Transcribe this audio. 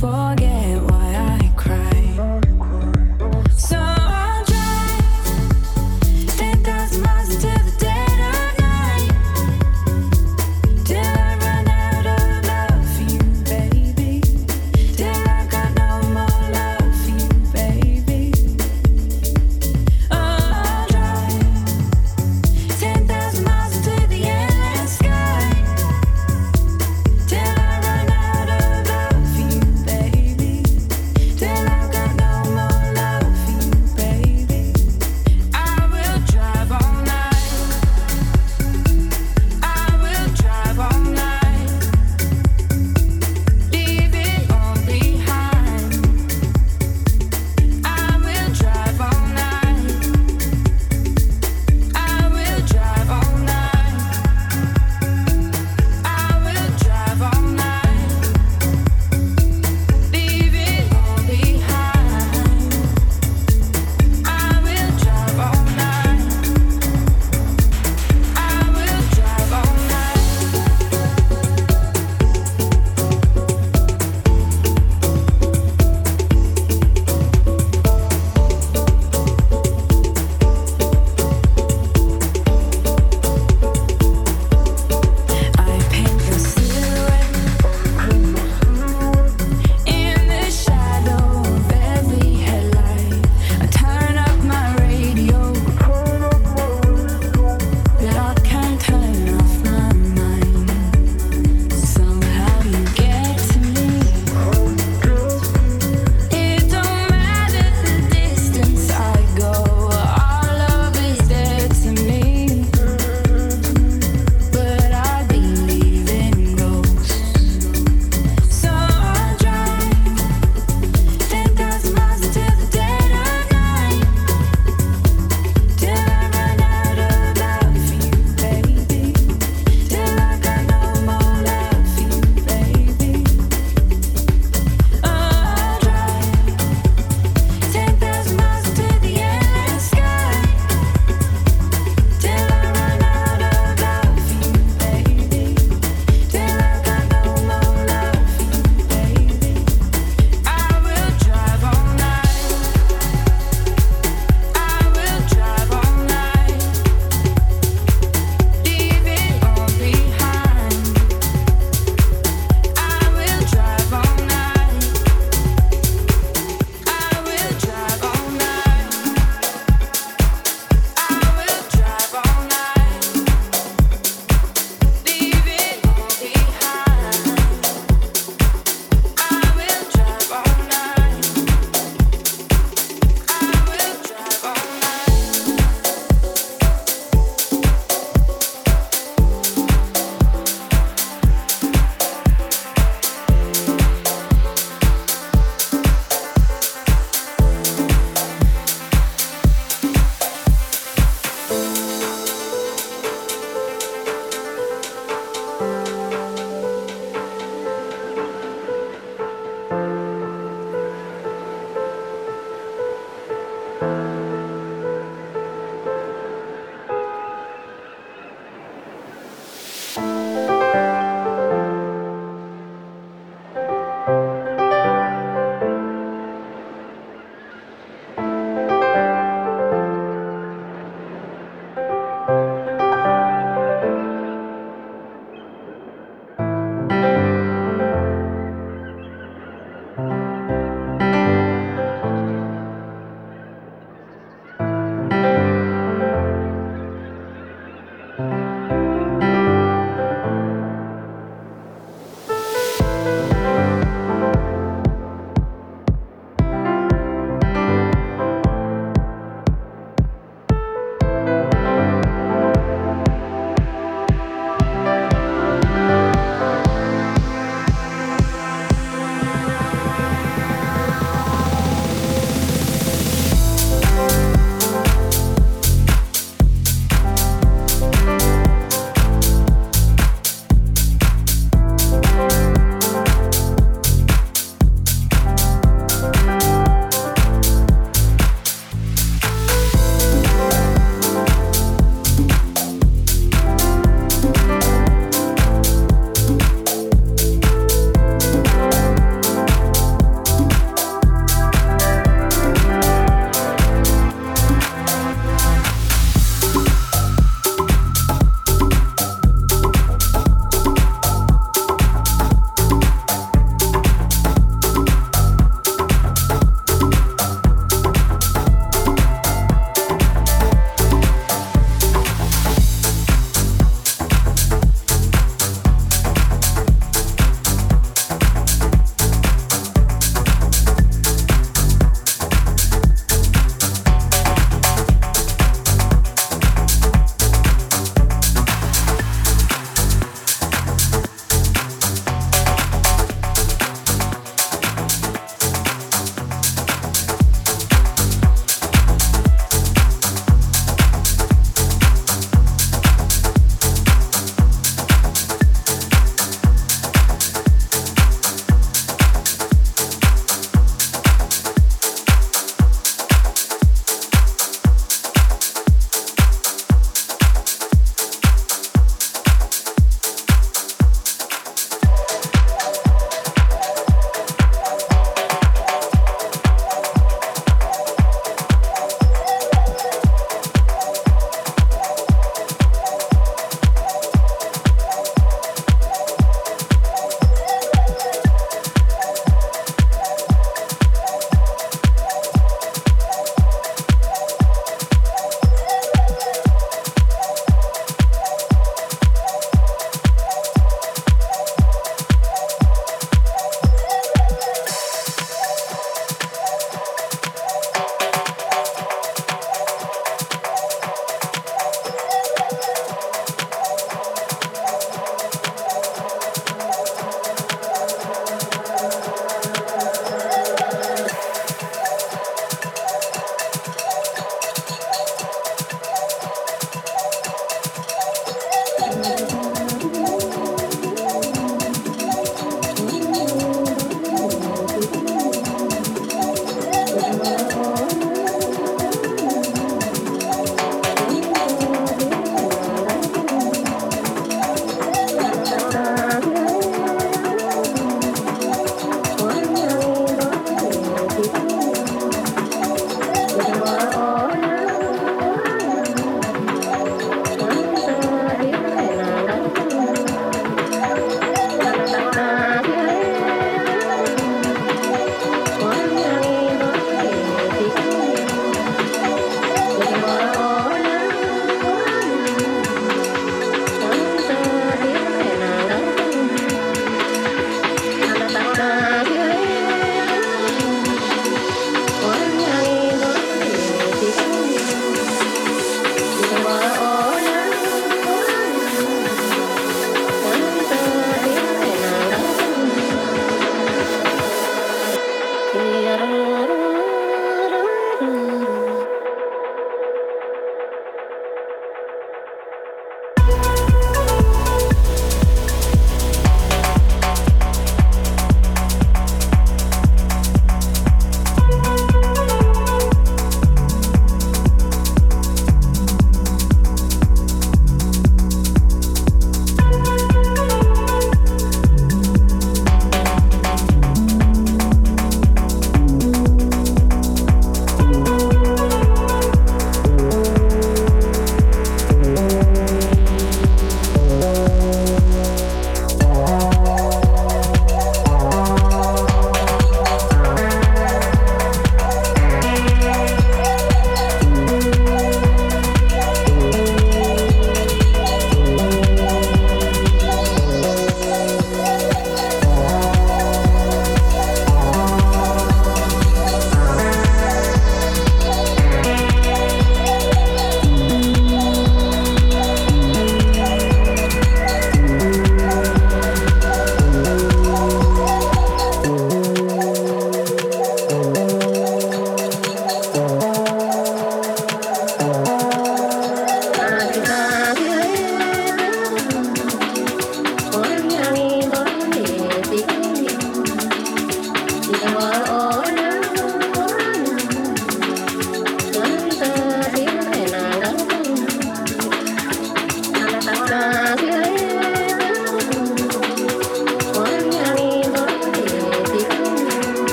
forget.